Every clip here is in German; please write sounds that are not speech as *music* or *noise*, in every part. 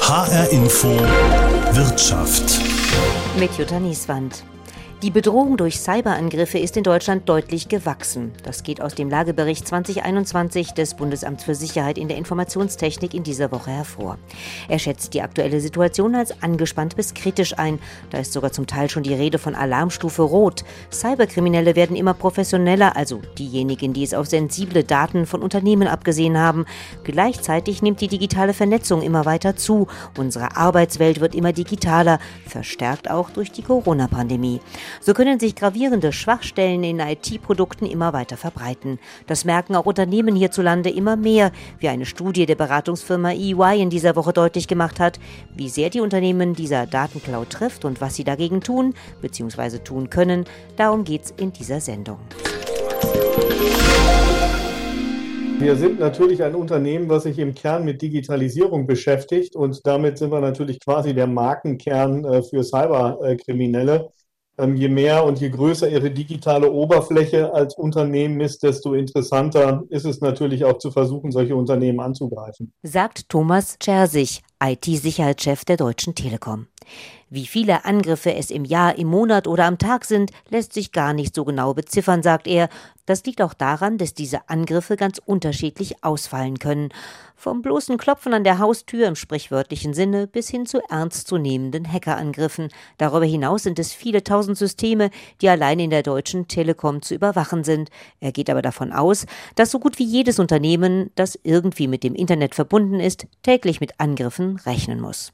HR Info Wirtschaft. Mit Jutta Nieswand. Die Bedrohung durch Cyberangriffe ist in Deutschland deutlich gewachsen. Das geht aus dem Lagebericht 2021 des Bundesamts für Sicherheit in der Informationstechnik in dieser Woche hervor. Er schätzt die aktuelle Situation als angespannt bis kritisch ein. Da ist sogar zum Teil schon die Rede von Alarmstufe Rot. Cyberkriminelle werden immer professioneller, also diejenigen, die es auf sensible Daten von Unternehmen abgesehen haben. Gleichzeitig nimmt die digitale Vernetzung immer weiter zu. Unsere Arbeitswelt wird immer digitaler, verstärkt auch durch die Corona-Pandemie. So können sich gravierende Schwachstellen in IT-Produkten immer weiter verbreiten. Das merken auch Unternehmen hierzulande immer mehr, wie eine Studie der Beratungsfirma EY in dieser Woche deutlich gemacht hat. Wie sehr die Unternehmen dieser Datenklau trifft und was sie dagegen tun bzw. tun können, darum geht es in dieser Sendung. Wir sind natürlich ein Unternehmen, was sich im Kern mit Digitalisierung beschäftigt und damit sind wir natürlich quasi der Markenkern äh, für Cyberkriminelle. Ähm, je mehr und je größer ihre digitale Oberfläche als Unternehmen ist, desto interessanter ist es natürlich auch zu versuchen, solche Unternehmen anzugreifen. Sagt Thomas Czersich, IT-Sicherheitschef der Deutschen Telekom. Wie viele Angriffe es im Jahr, im Monat oder am Tag sind, lässt sich gar nicht so genau beziffern, sagt er. Das liegt auch daran, dass diese Angriffe ganz unterschiedlich ausfallen können. Vom bloßen Klopfen an der Haustür im sprichwörtlichen Sinne bis hin zu ernstzunehmenden Hackerangriffen. Darüber hinaus sind es viele tausend Systeme, die allein in der deutschen Telekom zu überwachen sind. Er geht aber davon aus, dass so gut wie jedes Unternehmen, das irgendwie mit dem Internet verbunden ist, täglich mit Angriffen rechnen muss.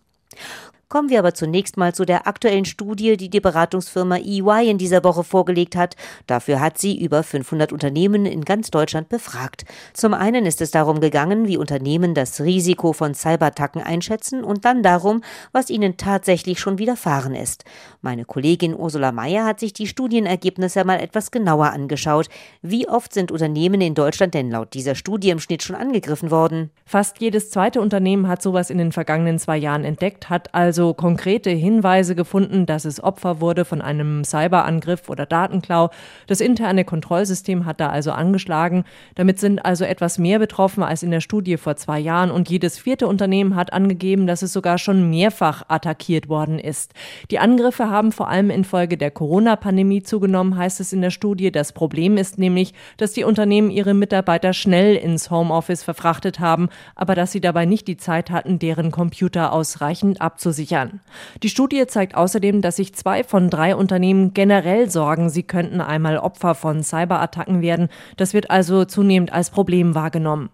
Kommen wir aber zunächst mal zu der aktuellen Studie, die die Beratungsfirma EY in dieser Woche vorgelegt hat. Dafür hat sie über 500 Unternehmen in ganz Deutschland befragt. Zum einen ist es darum gegangen, wie Unternehmen das Risiko von Cyberattacken einschätzen und dann darum, was ihnen tatsächlich schon widerfahren ist. Meine Kollegin Ursula Mayer hat sich die Studienergebnisse mal etwas genauer angeschaut. Wie oft sind Unternehmen in Deutschland denn laut dieser Studie im Schnitt schon angegriffen worden? Fast jedes zweite Unternehmen hat sowas in den vergangenen zwei Jahren entdeckt, hat also also konkrete Hinweise gefunden, dass es Opfer wurde von einem Cyberangriff oder Datenklau. Das interne Kontrollsystem hat da also angeschlagen. Damit sind also etwas mehr betroffen als in der Studie vor zwei Jahren und jedes vierte Unternehmen hat angegeben, dass es sogar schon mehrfach attackiert worden ist. Die Angriffe haben vor allem infolge der Corona-Pandemie zugenommen, heißt es in der Studie. Das Problem ist nämlich, dass die Unternehmen ihre Mitarbeiter schnell ins Homeoffice verfrachtet haben, aber dass sie dabei nicht die Zeit hatten, deren Computer ausreichend abzusichern sichern. Die Studie zeigt außerdem, dass sich zwei von drei Unternehmen generell sorgen, sie könnten einmal Opfer von Cyberattacken werden. Das wird also zunehmend als Problem wahrgenommen.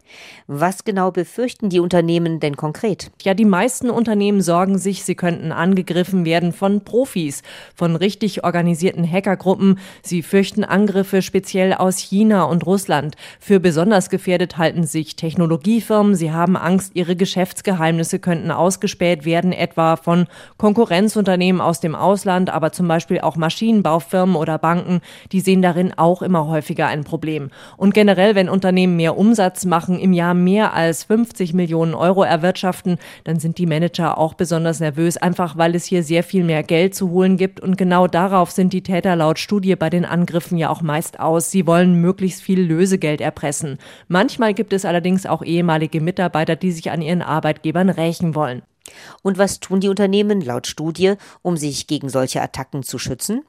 Was genau befürchten die Unternehmen denn konkret? Ja, die meisten Unternehmen sorgen sich, sie könnten angegriffen werden von Profis, von richtig organisierten Hackergruppen. Sie fürchten Angriffe speziell aus China und Russland. Für besonders gefährdet halten sich Technologiefirmen. Sie haben Angst, ihre Geschäftsgeheimnisse könnten ausgespäht werden, etwa von Konkurrenzunternehmen aus dem Ausland, aber zum Beispiel auch Maschinenbaufirmen oder Banken, die sehen darin auch immer häufiger ein Problem. Und generell, wenn Unternehmen mehr Umsatz machen, im Jahr mehr als 50 Millionen Euro erwirtschaften, dann sind die Manager auch besonders nervös, einfach weil es hier sehr viel mehr Geld zu holen gibt. Und genau darauf sind die Täter laut Studie bei den Angriffen ja auch meist aus. Sie wollen möglichst viel Lösegeld erpressen. Manchmal gibt es allerdings auch ehemalige Mitarbeiter, die sich an ihren Arbeitgebern rächen wollen. Und was tun die Unternehmen laut Studie, um sich gegen solche Attacken zu schützen?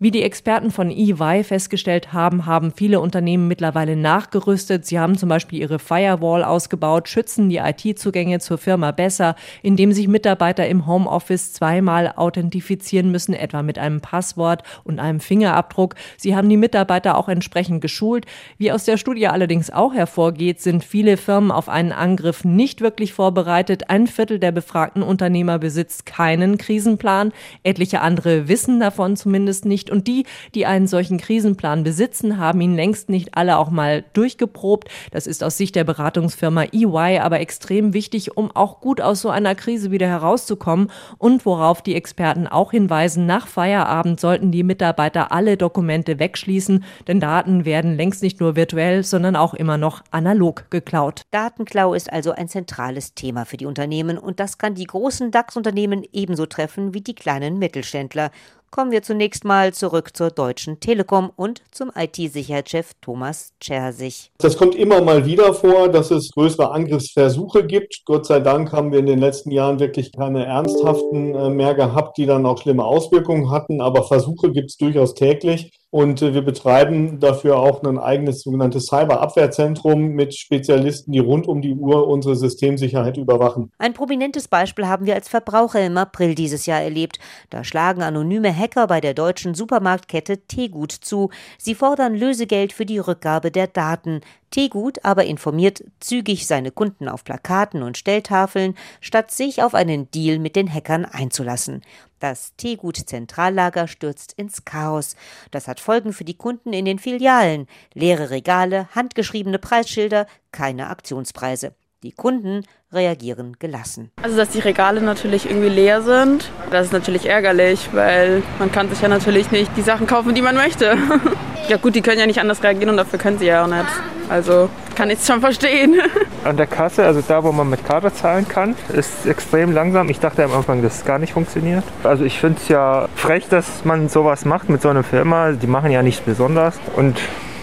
Wie die Experten von EY festgestellt haben, haben viele Unternehmen mittlerweile nachgerüstet. Sie haben zum Beispiel ihre Firewall ausgebaut, schützen die IT-Zugänge zur Firma besser, indem sich Mitarbeiter im Homeoffice zweimal authentifizieren müssen, etwa mit einem Passwort und einem Fingerabdruck. Sie haben die Mitarbeiter auch entsprechend geschult. Wie aus der Studie allerdings auch hervorgeht, sind viele Firmen auf einen Angriff nicht wirklich vorbereitet. Ein Viertel der befragten Unternehmer besitzt keinen Krisenplan. Etliche andere wissen davon zumindest nicht nicht. Und die, die einen solchen Krisenplan besitzen, haben ihn längst nicht alle auch mal durchgeprobt. Das ist aus Sicht der Beratungsfirma EY aber extrem wichtig, um auch gut aus so einer Krise wieder herauszukommen. Und worauf die Experten auch hinweisen, nach Feierabend sollten die Mitarbeiter alle Dokumente wegschließen, denn Daten werden längst nicht nur virtuell, sondern auch immer noch analog geklaut. Datenklau ist also ein zentrales Thema für die Unternehmen und das kann die großen DAX-Unternehmen ebenso treffen wie die kleinen Mittelständler. Kommen wir zunächst mal zurück zur Deutschen Telekom und zum IT-Sicherheitschef Thomas Czersich. Das kommt immer mal wieder vor, dass es größere Angriffsversuche gibt. Gott sei Dank haben wir in den letzten Jahren wirklich keine ernsthaften äh, mehr gehabt, die dann auch schlimme Auswirkungen hatten. Aber Versuche gibt es durchaus täglich. Und äh, wir betreiben dafür auch ein eigenes sogenanntes Cyberabwehrzentrum mit Spezialisten, die rund um die Uhr unsere Systemsicherheit überwachen. Ein prominentes Beispiel haben wir als Verbraucher im April dieses Jahr erlebt. Da schlagen anonyme Hacker bei der deutschen Supermarktkette Tegut zu. Sie fordern Lösegeld für die Rückgabe der Daten. Tegut aber informiert zügig seine Kunden auf Plakaten und Stelltafeln, statt sich auf einen Deal mit den Hackern einzulassen. Das Teegut-Zentrallager stürzt ins Chaos. Das hat Folgen für die Kunden in den Filialen. Leere Regale, handgeschriebene Preisschilder, keine Aktionspreise. Die Kunden reagieren gelassen. Also, dass die Regale natürlich irgendwie leer sind, das ist natürlich ärgerlich, weil man kann sich ja natürlich nicht die Sachen kaufen, die man möchte. *laughs* ja gut, die können ja nicht anders reagieren und dafür können sie ja auch nicht. Also kann ich es schon verstehen. *laughs* An der Kasse, also da, wo man mit Karte zahlen kann, ist extrem langsam. Ich dachte am Anfang, dass es gar nicht funktioniert. Also ich finde es ja frech, dass man sowas macht mit so einer Firma. Die machen ja nichts Besonderes. Und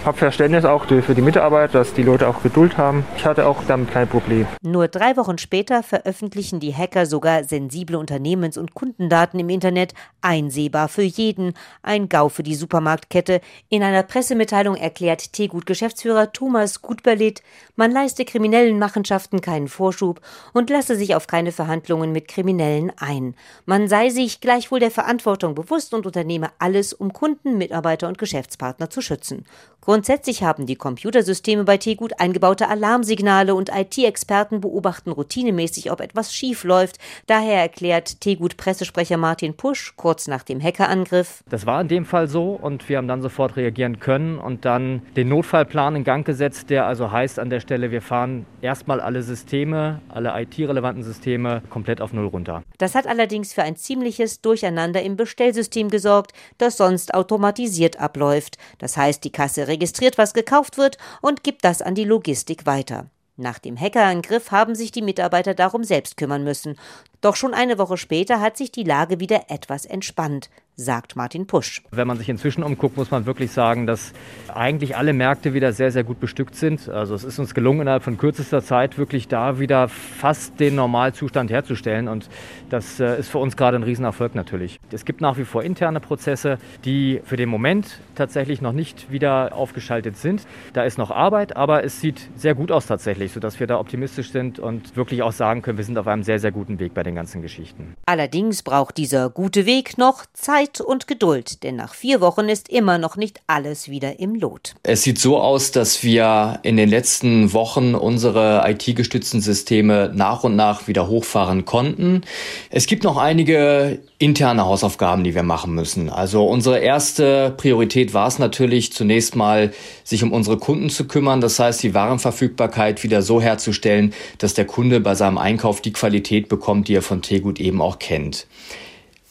habe Verständnis auch für die Mitarbeiter, dass die Leute auch Geduld haben. Ich hatte auch damit kein Problem. Nur drei Wochen später veröffentlichen die Hacker sogar sensible Unternehmens- und Kundendaten im Internet, einsehbar für jeden. Ein GAU für die Supermarktkette. In einer Pressemitteilung erklärt Tegut-Geschäftsführer Thomas Gutberlit, man leiste kriminellen Machenschaften keinen Vorschub und lasse sich auf keine Verhandlungen mit Kriminellen ein. Man sei sich gleichwohl der Verantwortung bewusst und unternehme alles, um Kunden, Mitarbeiter und Geschäftspartner zu schützen. Grundsätzlich haben die Computersysteme bei Tegut eingebaute Alarmsignale und IT-Experten beobachten routinemäßig, ob etwas schief läuft. Daher erklärt Tegut-Pressesprecher Martin Pusch kurz nach dem Hackerangriff. Das war in dem Fall so und wir haben dann sofort reagieren können und dann den Notfallplan in Gang gesetzt, der also heißt an der Stelle, wir fahren erstmal alle Systeme, alle IT-relevanten Systeme komplett auf Null runter. Das hat allerdings für ein ziemliches Durcheinander im Bestellsystem gesorgt, das sonst automatisiert abläuft. Das heißt, die Kasse registriert, was gekauft wird und gibt das an die Logistik weiter. Nach dem Hackerangriff haben sich die Mitarbeiter darum selbst kümmern müssen. Doch schon eine Woche später hat sich die Lage wieder etwas entspannt sagt Martin Pusch. Wenn man sich inzwischen umguckt, muss man wirklich sagen, dass eigentlich alle Märkte wieder sehr, sehr gut bestückt sind. Also es ist uns gelungen, innerhalb von kürzester Zeit wirklich da wieder fast den Normalzustand herzustellen. Und das äh, ist für uns gerade ein Riesenerfolg natürlich. Es gibt nach wie vor interne Prozesse, die für den Moment tatsächlich noch nicht wieder aufgeschaltet sind. Da ist noch Arbeit, aber es sieht sehr gut aus tatsächlich, sodass wir da optimistisch sind und wirklich auch sagen können, wir sind auf einem sehr, sehr guten Weg bei den ganzen Geschichten. Allerdings braucht dieser gute Weg noch Zeit Zeit und Geduld, denn nach vier Wochen ist immer noch nicht alles wieder im Lot. Es sieht so aus, dass wir in den letzten Wochen unsere IT-gestützten Systeme nach und nach wieder hochfahren konnten. Es gibt noch einige interne Hausaufgaben, die wir machen müssen. Also unsere erste Priorität war es natürlich zunächst mal, sich um unsere Kunden zu kümmern. Das heißt, die Warenverfügbarkeit wieder so herzustellen, dass der Kunde bei seinem Einkauf die Qualität bekommt, die er von Tegut eben auch kennt.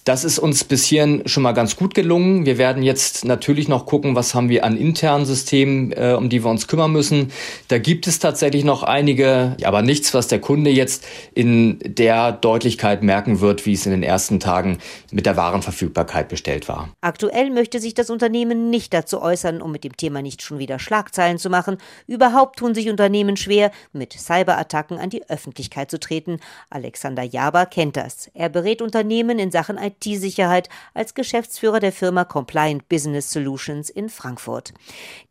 Das ist uns bis hierhin schon mal ganz gut gelungen. Wir werden jetzt natürlich noch gucken, was haben wir an internen Systemen, äh, um die wir uns kümmern müssen. Da gibt es tatsächlich noch einige, aber nichts, was der Kunde jetzt in der Deutlichkeit merken wird, wie es in den ersten Tagen mit der Warenverfügbarkeit bestellt war. Aktuell möchte sich das Unternehmen nicht dazu äußern, um mit dem Thema nicht schon wieder Schlagzeilen zu machen. Überhaupt tun sich Unternehmen schwer, mit Cyberattacken an die Öffentlichkeit zu treten. Alexander Jaber kennt das. Er berät Unternehmen in Sachen IT IT-Sicherheit als Geschäftsführer der Firma Compliant Business Solutions in Frankfurt.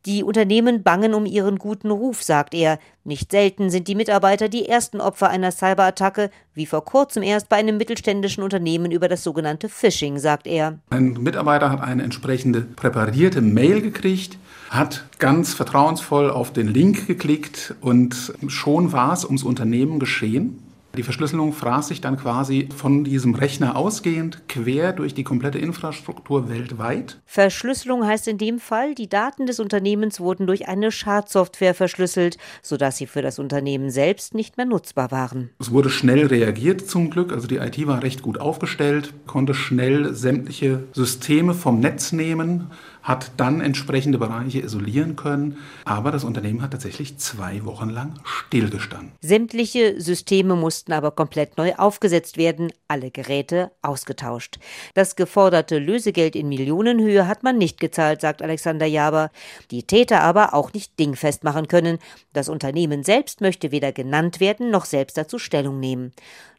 Die Unternehmen bangen um ihren guten Ruf, sagt er. Nicht selten sind die Mitarbeiter die ersten Opfer einer Cyberattacke, wie vor kurzem erst bei einem mittelständischen Unternehmen über das sogenannte Phishing, sagt er. Ein Mitarbeiter hat eine entsprechende präparierte Mail gekriegt, hat ganz vertrauensvoll auf den Link geklickt und schon war es ums Unternehmen geschehen. Die Verschlüsselung fraß sich dann quasi von diesem Rechner ausgehend quer durch die komplette Infrastruktur weltweit. Verschlüsselung heißt in dem Fall, die Daten des Unternehmens wurden durch eine Schadsoftware verschlüsselt, sodass sie für das Unternehmen selbst nicht mehr nutzbar waren. Es wurde schnell reagiert zum Glück, also die IT war recht gut aufgestellt, konnte schnell sämtliche Systeme vom Netz nehmen, hat dann entsprechende Bereiche isolieren können. Aber das Unternehmen hat tatsächlich zwei Wochen lang stillgestanden. Sämtliche Systeme mussten aber komplett neu aufgesetzt werden, alle Geräte ausgetauscht. Das geforderte Lösegeld in Millionenhöhe hat man nicht gezahlt, sagt Alexander Jaber. Die Täter aber auch nicht dingfest machen können. Das Unternehmen selbst möchte weder genannt werden noch selbst dazu Stellung nehmen.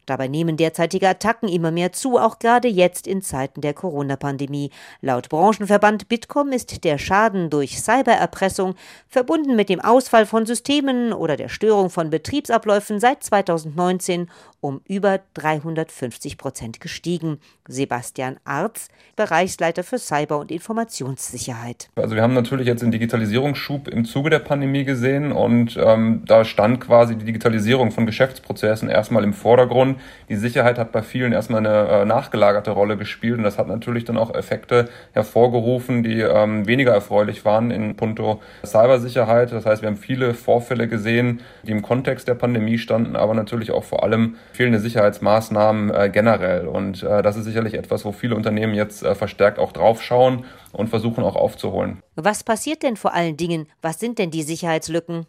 Dabei nehmen derzeitige Attacken immer mehr zu, auch gerade jetzt in Zeiten der Corona-Pandemie. Laut Branchenverband Bitkom ist der Schaden durch Cybererpressung verbunden mit dem Ausfall von Systemen oder der Störung von Betriebsabläufen seit 2019 um über 350 Prozent gestiegen. Sebastian Arz, Bereichsleiter für Cyber- und Informationssicherheit. Also wir haben natürlich jetzt den Digitalisierungsschub im Zuge der Pandemie gesehen und ähm, da stand quasi die Digitalisierung von Geschäftsprozessen erstmal im Vordergrund. Die Sicherheit hat bei vielen erstmal eine äh, nachgelagerte Rolle gespielt und das hat natürlich dann auch Effekte hervorgerufen, die ähm, weniger erfreulich waren in puncto Cybersicherheit. Das heißt, wir haben viele Vorfälle gesehen, die im Kontext der Pandemie standen, aber natürlich auch vor allem fehlende Sicherheitsmaßnahmen äh, generell. Und äh, das ist sicherlich etwas, wo viele Unternehmen jetzt äh, verstärkt auch drauf schauen und versuchen auch aufzuholen. Was passiert denn vor allen Dingen? Was sind denn die Sicherheitslücken?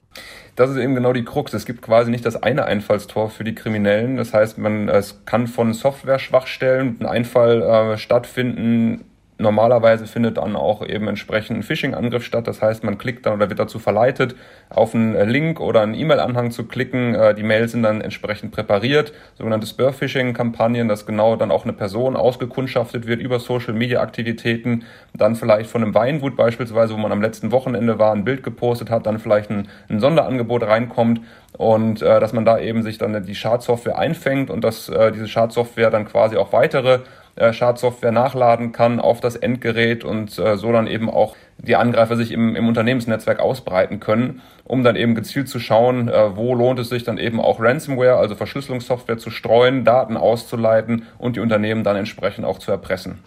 Das ist eben genau die Krux. Es gibt quasi nicht das eine Einfallstor für die Kriminellen. Das heißt, man, es kann von Software-Schwachstellen ein Einfall äh, stattfinden, Normalerweise findet dann auch eben entsprechend ein Phishing-Angriff statt. Das heißt, man klickt dann oder wird dazu verleitet, auf einen Link oder einen E-Mail-Anhang zu klicken. Äh, die Mails sind dann entsprechend präpariert. Sogenannte Spur-Phishing-Kampagnen, dass genau dann auch eine Person ausgekundschaftet wird über Social-Media-Aktivitäten. Dann vielleicht von einem Weinwut beispielsweise, wo man am letzten Wochenende war, ein Bild gepostet hat, dann vielleicht ein, ein Sonderangebot reinkommt und äh, dass man da eben sich dann die Schadsoftware einfängt und dass äh, diese Schadsoftware dann quasi auch weitere äh, Schadsoftware nachladen kann auf das Endgerät und äh, so dann eben auch die Angreifer sich im, im Unternehmensnetzwerk ausbreiten können, um dann eben gezielt zu schauen, äh, wo lohnt es sich dann eben auch Ransomware, also Verschlüsselungssoftware zu streuen, Daten auszuleiten und die Unternehmen dann entsprechend auch zu erpressen.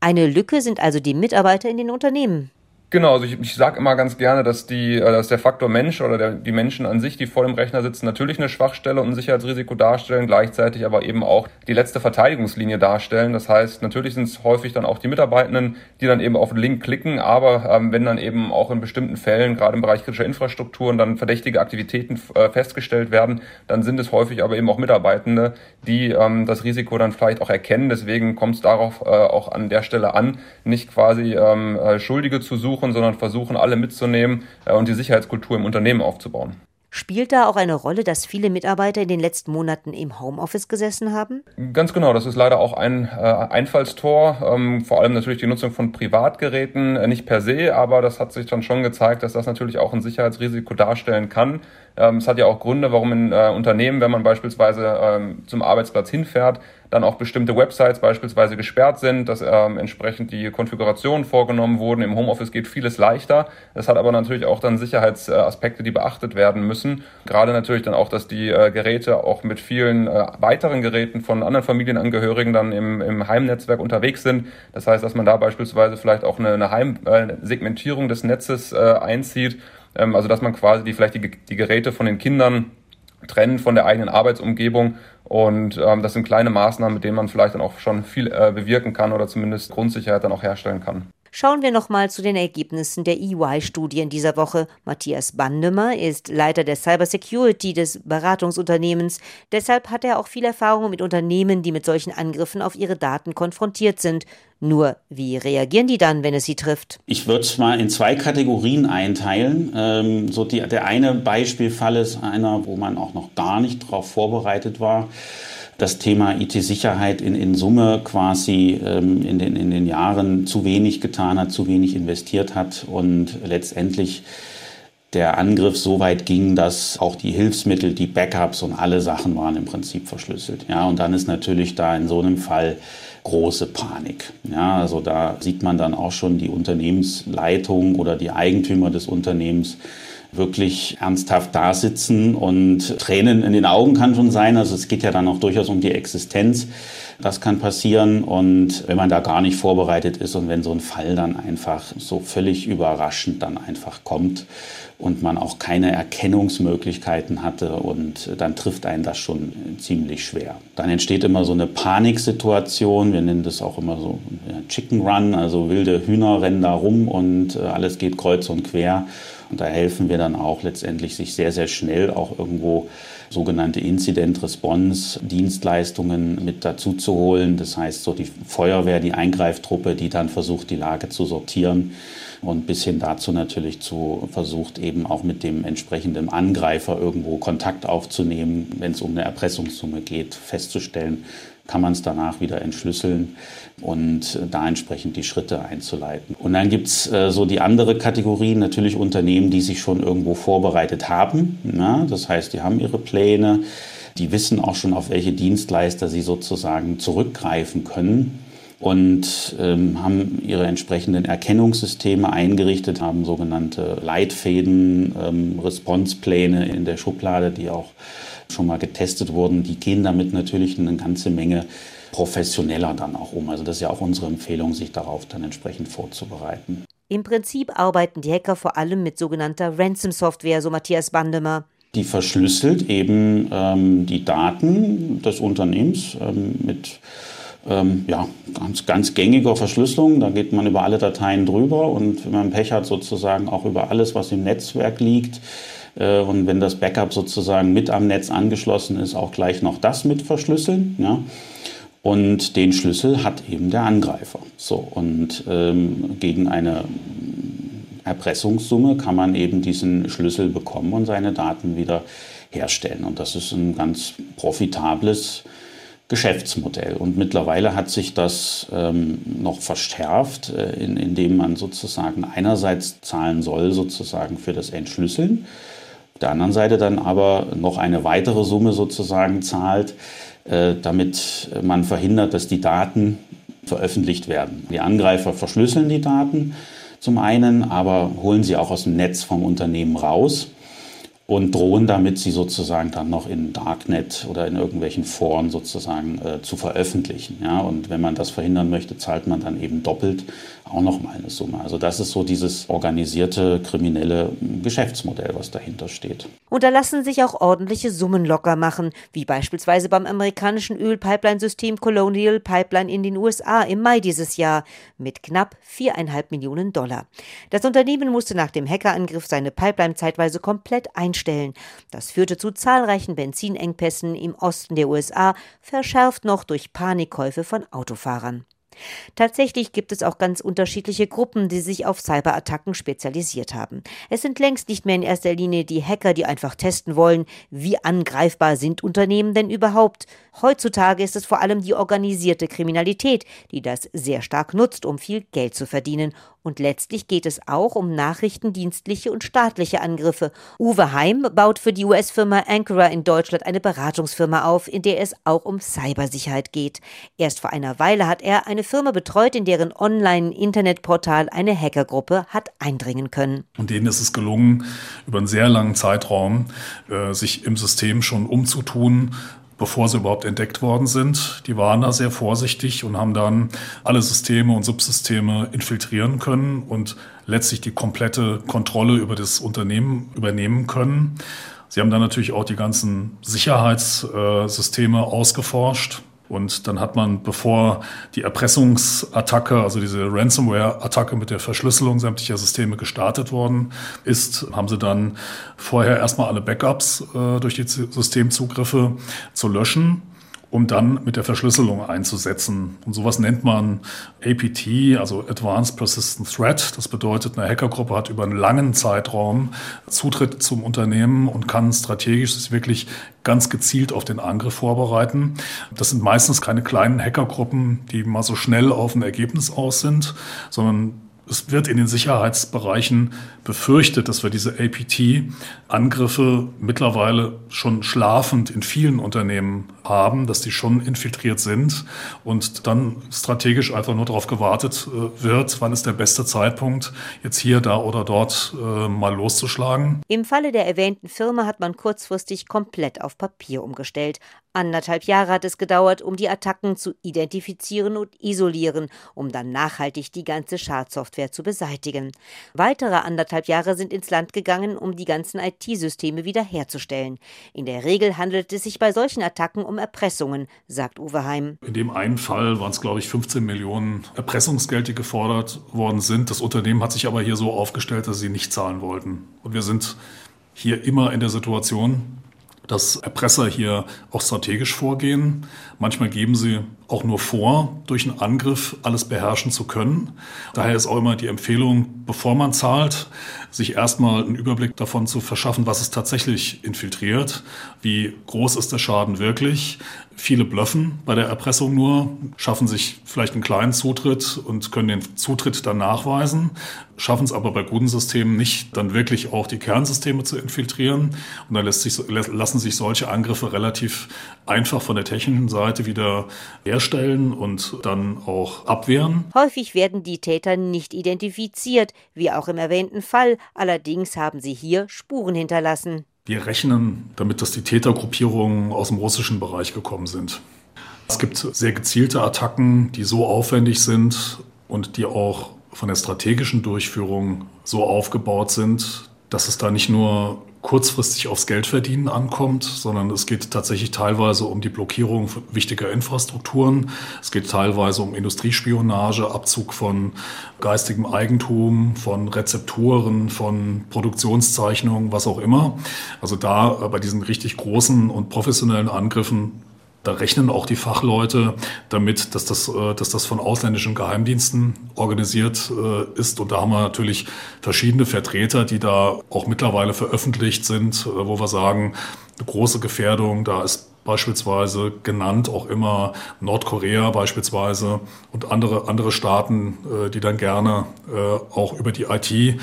Eine Lücke sind also die Mitarbeiter in den Unternehmen. Genau, also ich, ich sage immer ganz gerne, dass, die, äh, dass der Faktor Mensch oder der, die Menschen an sich, die vor dem Rechner sitzen, natürlich eine Schwachstelle und ein Sicherheitsrisiko darstellen, gleichzeitig aber eben auch die letzte Verteidigungslinie darstellen. Das heißt, natürlich sind es häufig dann auch die Mitarbeitenden, die dann eben auf den Link klicken, aber ähm, wenn dann eben auch in bestimmten Fällen, gerade im Bereich kritischer Infrastrukturen, dann verdächtige Aktivitäten äh, festgestellt werden, dann sind es häufig aber eben auch Mitarbeitende, die ähm, das Risiko dann vielleicht auch erkennen. Deswegen kommt es darauf äh, auch an der Stelle an, nicht quasi ähm, äh, Schuldige zu suchen, suchen, sondern versuchen, alle mitzunehmen äh, und die Sicherheitskultur im Unternehmen aufzubauen. Spielt da auch eine Rolle, dass viele Mitarbeiter in den letzten Monaten im Homeoffice gesessen haben? Ganz genau, das ist leider auch ein äh, Einfallstor, ähm, vor allem natürlich die Nutzung von Privatgeräten, äh, nicht per se, aber das hat sich dann schon gezeigt, dass das natürlich auch ein Sicherheitsrisiko darstellen kann. Ähm, es hat ja auch Gründe, warum in äh, Unternehmen, wenn man beispielsweise ähm, zum Arbeitsplatz hinfährt, dann auch bestimmte Websites beispielsweise gesperrt sind, dass ähm, entsprechend die Konfigurationen vorgenommen wurden. Im Homeoffice geht vieles leichter. Es hat aber natürlich auch dann Sicherheitsaspekte, die beachtet werden müssen. Gerade natürlich dann auch, dass die äh, Geräte auch mit vielen äh, weiteren Geräten von anderen Familienangehörigen dann im, im Heimnetzwerk unterwegs sind. Das heißt, dass man da beispielsweise vielleicht auch eine, eine Heimsegmentierung äh, des Netzes äh, einzieht ähm, also dass man quasi die, vielleicht die, die Geräte von den Kindern trennt von der eigenen Arbeitsumgebung. Und ähm, das sind kleine Maßnahmen, mit denen man vielleicht dann auch schon viel äh, bewirken kann oder zumindest Grundsicherheit dann auch herstellen kann. Schauen wir nochmal zu den Ergebnissen der EY-Studie in dieser Woche. Matthias Bandemer ist Leiter der Cybersecurity des Beratungsunternehmens. Deshalb hat er auch viel Erfahrung mit Unternehmen, die mit solchen Angriffen auf ihre Daten konfrontiert sind. Nur, wie reagieren die dann, wenn es sie trifft? Ich würde es mal in zwei Kategorien einteilen. Ähm, so die, der eine Beispielfall ist einer, wo man auch noch gar nicht darauf vorbereitet war das Thema IT-Sicherheit in, in Summe quasi ähm, in, den, in den Jahren zu wenig getan hat, zu wenig investiert hat und letztendlich der Angriff so weit ging, dass auch die Hilfsmittel, die Backups und alle Sachen waren im Prinzip verschlüsselt. Ja, und dann ist natürlich da in so einem Fall große Panik. Ja, also da sieht man dann auch schon die Unternehmensleitung oder die Eigentümer des Unternehmens wirklich ernsthaft da sitzen und Tränen in den Augen kann schon sein. Also es geht ja dann auch durchaus um die Existenz. Das kann passieren und wenn man da gar nicht vorbereitet ist und wenn so ein Fall dann einfach so völlig überraschend dann einfach kommt und man auch keine Erkennungsmöglichkeiten hatte und dann trifft einen das schon ziemlich schwer. Dann entsteht immer so eine Paniksituation. Wir nennen das auch immer so Chicken Run, also wilde Hühner rennen da rum und äh, alles geht kreuz und quer. Und da helfen wir dann auch letztendlich, sich sehr, sehr schnell auch irgendwo sogenannte Incident Response Dienstleistungen mit dazu zu holen. Das heißt, so die Feuerwehr, die Eingreiftruppe, die dann versucht, die Lage zu sortieren und bis hin dazu natürlich zu versucht, eben auch mit dem entsprechenden Angreifer irgendwo Kontakt aufzunehmen, wenn es um eine Erpressungssumme geht, festzustellen, kann man es danach wieder entschlüsseln und da entsprechend die Schritte einzuleiten. Und dann gibt es äh, so die andere Kategorie, natürlich Unternehmen, die sich schon irgendwo vorbereitet haben. Na? Das heißt, die haben ihre Pläne, die wissen auch schon, auf welche Dienstleister sie sozusagen zurückgreifen können und ähm, haben ihre entsprechenden Erkennungssysteme eingerichtet, haben sogenannte Leitfäden, ähm, Responsepläne in der Schublade, die auch schon mal getestet wurden. Die gehen damit natürlich eine ganze Menge professioneller dann auch um. Also das ist ja auch unsere Empfehlung, sich darauf dann entsprechend vorzubereiten. Im Prinzip arbeiten die Hacker vor allem mit sogenannter Ransom-Software, so Matthias Bandemer. Die verschlüsselt eben ähm, die Daten des Unternehmens ähm, mit ähm, ja, ganz, ganz gängiger Verschlüsselung. Da geht man über alle Dateien drüber und wenn man Pech hat, sozusagen auch über alles, was im Netzwerk liegt. Äh, und wenn das Backup sozusagen mit am Netz angeschlossen ist, auch gleich noch das mit verschlüsseln. Ja. Und den Schlüssel hat eben der Angreifer. So, und ähm, gegen eine Erpressungssumme kann man eben diesen Schlüssel bekommen und seine Daten wieder herstellen. Und das ist ein ganz profitables Geschäftsmodell. Und mittlerweile hat sich das ähm, noch verschärft, äh, in, indem man sozusagen einerseits zahlen soll, sozusagen für das Entschlüsseln, der anderen Seite dann aber noch eine weitere Summe sozusagen zahlt, äh, damit man verhindert, dass die Daten veröffentlicht werden. Die Angreifer verschlüsseln die Daten zum einen, aber holen sie auch aus dem Netz vom Unternehmen raus und drohen damit, sie sozusagen dann noch in Darknet oder in irgendwelchen Foren sozusagen äh, zu veröffentlichen. Ja? Und wenn man das verhindern möchte, zahlt man dann eben doppelt auch nochmal eine Summe. Also das ist so dieses organisierte kriminelle Geschäftsmodell, was dahinter steht. Und da lassen sich auch ordentliche Summen locker machen, wie beispielsweise beim amerikanischen Ölpipeline-System Colonial Pipeline in den USA im Mai dieses Jahr mit knapp viereinhalb Millionen Dollar. Das Unternehmen musste nach dem Hackerangriff seine Pipeline zeitweise komplett einstellen. Das führte zu zahlreichen Benzinengpässen im Osten der USA, verschärft noch durch Panikkäufe von Autofahrern. Tatsächlich gibt es auch ganz unterschiedliche Gruppen, die sich auf Cyberattacken spezialisiert haben. Es sind längst nicht mehr in erster Linie die Hacker, die einfach testen wollen, wie angreifbar sind Unternehmen denn überhaupt. Heutzutage ist es vor allem die organisierte Kriminalität, die das sehr stark nutzt, um viel Geld zu verdienen und letztlich geht es auch um nachrichtendienstliche und staatliche Angriffe. Uwe Heim baut für die US-Firma Ankara in Deutschland eine Beratungsfirma auf, in der es auch um Cybersicherheit geht. Erst vor einer Weile hat er eine Firma betreut, in deren Online-Internetportal eine Hackergruppe hat eindringen können. Und denen ist es gelungen, über einen sehr langen Zeitraum äh, sich im System schon umzutun, bevor sie überhaupt entdeckt worden sind. Die waren da sehr vorsichtig und haben dann alle Systeme und Subsysteme infiltrieren können und letztlich die komplette Kontrolle über das Unternehmen übernehmen können. Sie haben dann natürlich auch die ganzen Sicherheitssysteme ausgeforscht und dann hat man, bevor die Erpressungsattacke, also diese Ransomware-Attacke mit der Verschlüsselung sämtlicher Systeme gestartet worden ist, haben sie dann vorher erstmal alle Backups äh, durch die Systemzugriffe zu löschen um dann mit der Verschlüsselung einzusetzen. Und sowas nennt man APT, also Advanced Persistent Threat. Das bedeutet, eine Hackergruppe hat über einen langen Zeitraum Zutritt zum Unternehmen und kann strategisch sich wirklich ganz gezielt auf den Angriff vorbereiten. Das sind meistens keine kleinen Hackergruppen, die mal so schnell auf ein Ergebnis aus sind, sondern es wird in den Sicherheitsbereichen befürchtet, dass wir diese APT-Angriffe mittlerweile schon schlafend in vielen Unternehmen haben, dass die schon infiltriert sind und dann strategisch einfach nur darauf gewartet äh, wird, wann ist der beste Zeitpunkt, jetzt hier, da oder dort äh, mal loszuschlagen. Im Falle der erwähnten Firma hat man kurzfristig komplett auf Papier umgestellt. Anderthalb Jahre hat es gedauert, um die Attacken zu identifizieren und isolieren, um dann nachhaltig die ganze Schadsoftware zu beseitigen. Weitere anderthalb Jahre sind ins Land gegangen, um die ganzen IT-Systeme wiederherzustellen. In der Regel handelt es sich bei solchen Attacken um Erpressungen, sagt Uwe Heim. In dem einen Fall waren es, glaube ich, 15 Millionen Erpressungsgeld, die gefordert worden sind. Das Unternehmen hat sich aber hier so aufgestellt, dass sie nicht zahlen wollten. Und wir sind hier immer in der Situation, dass Erpresser hier auch strategisch vorgehen. Manchmal geben sie auch nur vor, durch einen Angriff alles beherrschen zu können. Daher ist auch immer die Empfehlung, bevor man zahlt, sich erstmal einen Überblick davon zu verschaffen, was es tatsächlich infiltriert, wie groß ist der Schaden wirklich. Viele blöffen bei der Erpressung nur, schaffen sich vielleicht einen kleinen Zutritt und können den Zutritt dann nachweisen, schaffen es aber bei guten Systemen nicht, dann wirklich auch die Kernsysteme zu infiltrieren. Und dann lässt sich, lassen sich solche Angriffe relativ einfach von der technischen Seite wieder herstellen und dann auch abwehren. Häufig werden die Täter nicht identifiziert, wie auch im erwähnten Fall. Allerdings haben sie hier Spuren hinterlassen. Wir rechnen damit, dass die Tätergruppierungen aus dem russischen Bereich gekommen sind. Es gibt sehr gezielte Attacken, die so aufwendig sind und die auch von der strategischen Durchführung so aufgebaut sind, dass es da nicht nur kurzfristig aufs Geldverdienen ankommt, sondern es geht tatsächlich teilweise um die Blockierung wichtiger Infrastrukturen. Es geht teilweise um Industriespionage, Abzug von geistigem Eigentum, von Rezepturen, von Produktionszeichnungen, was auch immer. Also da bei diesen richtig großen und professionellen Angriffen da rechnen auch die Fachleute damit, dass das, äh, dass das von ausländischen Geheimdiensten organisiert äh, ist. Und da haben wir natürlich verschiedene Vertreter, die da auch mittlerweile veröffentlicht sind, äh, wo wir sagen, eine große Gefährdung, da ist beispielsweise genannt, auch immer Nordkorea beispielsweise und andere, andere Staaten, die dann gerne auch über die IT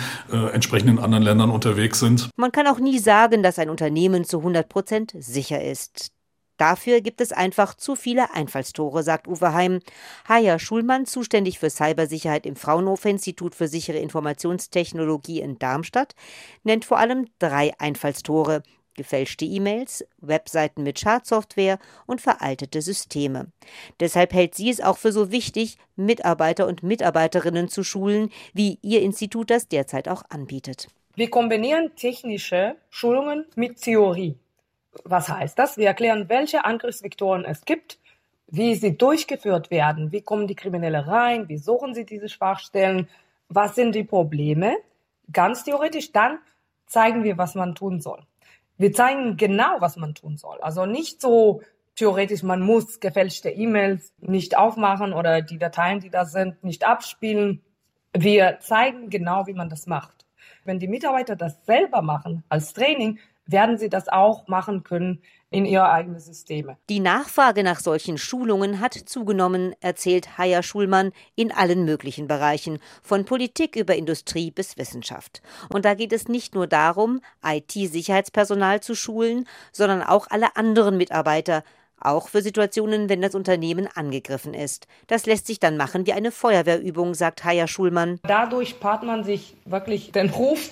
entsprechend in anderen Ländern unterwegs sind. Man kann auch nie sagen, dass ein Unternehmen zu 100 Prozent sicher ist. Dafür gibt es einfach zu viele Einfallstore, sagt Uwe Heim. Haya Schulmann, zuständig für Cybersicherheit im Fraunhofer Institut für sichere Informationstechnologie in Darmstadt, nennt vor allem drei Einfallstore. Gefälschte E-Mails, Webseiten mit Schadsoftware und veraltete Systeme. Deshalb hält sie es auch für so wichtig, Mitarbeiter und Mitarbeiterinnen zu schulen, wie ihr Institut das derzeit auch anbietet. Wir kombinieren technische Schulungen mit Theorie. Was heißt das? Wir erklären, welche Angriffsvektoren es gibt, wie sie durchgeführt werden, wie kommen die Kriminelle rein, wie suchen sie diese Schwachstellen, was sind die Probleme. Ganz theoretisch, dann zeigen wir, was man tun soll. Wir zeigen genau, was man tun soll. Also nicht so theoretisch, man muss gefälschte E-Mails nicht aufmachen oder die Dateien, die da sind, nicht abspielen. Wir zeigen genau, wie man das macht. Wenn die Mitarbeiter das selber machen als Training, werden sie das auch machen können in ihre eigenen Systeme. Die Nachfrage nach solchen Schulungen hat zugenommen, erzählt Haya Schulmann, in allen möglichen Bereichen, von Politik über Industrie bis Wissenschaft. Und da geht es nicht nur darum, IT-Sicherheitspersonal zu schulen, sondern auch alle anderen Mitarbeiter, auch für Situationen, wenn das Unternehmen angegriffen ist. Das lässt sich dann machen wie eine Feuerwehrübung, sagt Haya Schulmann. Dadurch spart man sich wirklich den Ruf,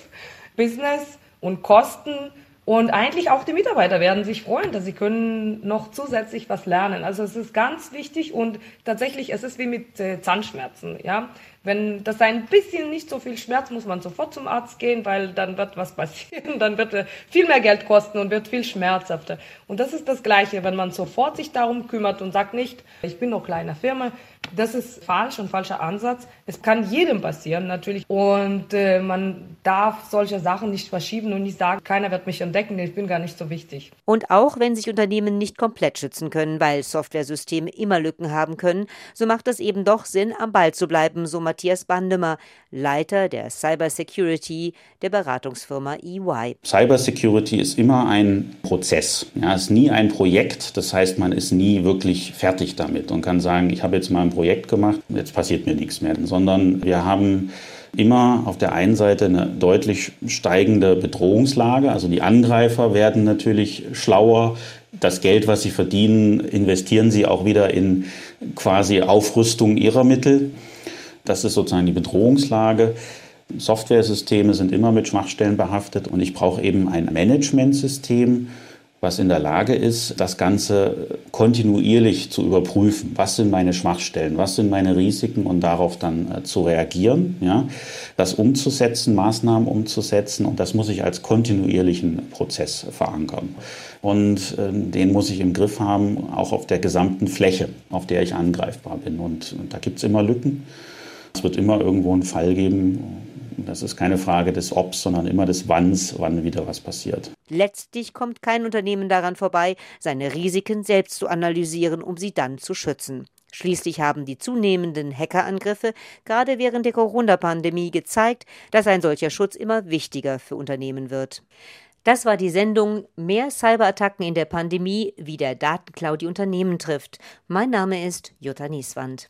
Business und Kosten und eigentlich auch die Mitarbeiter werden sich freuen, dass sie können noch zusätzlich was lernen. Also es ist ganz wichtig und tatsächlich, es ist wie mit äh, Zahnschmerzen. Ja, wenn das ein bisschen nicht so viel Schmerz, muss man sofort zum Arzt gehen, weil dann wird was passieren, *laughs* dann wird er viel mehr Geld kosten und wird viel schmerzhafter. Und das ist das Gleiche, wenn man sofort sich darum kümmert und sagt nicht, ich bin noch kleine Firma, das ist falsch und falscher Ansatz. Es kann jedem passieren natürlich und äh, man darf solche Sachen nicht verschieben und nicht sagen, keiner wird mich entdecken, ich bin gar nicht so wichtig. Und auch wenn sich Unternehmen nicht komplett schützen können, weil Softwaresysteme immer Lücken haben können, so macht es eben doch Sinn, am Ball zu bleiben, so Matthias Bandemer, Leiter der Cybersecurity der Beratungsfirma EY. Cybersecurity ist immer ein Prozess. Ja, ist nie ein Projekt. Das heißt, man ist nie wirklich fertig damit und kann sagen, ich habe jetzt mal ein Projekt gemacht, jetzt passiert mir nichts mehr. Sondern wir haben immer auf der einen Seite eine deutlich steigende Bedrohungslage. Also die Angreifer werden natürlich schlauer. Das Geld, was sie verdienen, investieren sie auch wieder in quasi Aufrüstung ihrer Mittel. Das ist sozusagen die Bedrohungslage. Softwaresysteme sind immer mit Schwachstellen behaftet und ich brauche eben ein Managementsystem, was in der Lage ist, das Ganze kontinuierlich zu überprüfen. Was sind meine Schwachstellen? Was sind meine Risiken? Und darauf dann äh, zu reagieren, ja, das umzusetzen, Maßnahmen umzusetzen. Und das muss ich als kontinuierlichen Prozess verankern. Und äh, den muss ich im Griff haben, auch auf der gesamten Fläche, auf der ich angreifbar bin. Und, und da gibt es immer Lücken. Es wird immer irgendwo einen Fall geben, das ist keine Frage des Obs, sondern immer des Wanns, wann wieder was passiert. Letztlich kommt kein Unternehmen daran vorbei, seine Risiken selbst zu analysieren, um sie dann zu schützen. Schließlich haben die zunehmenden Hackerangriffe gerade während der Corona-Pandemie gezeigt, dass ein solcher Schutz immer wichtiger für Unternehmen wird. Das war die Sendung Mehr Cyberattacken in der Pandemie, wie der Datenklau die Unternehmen trifft. Mein Name ist Jutta Nieswand.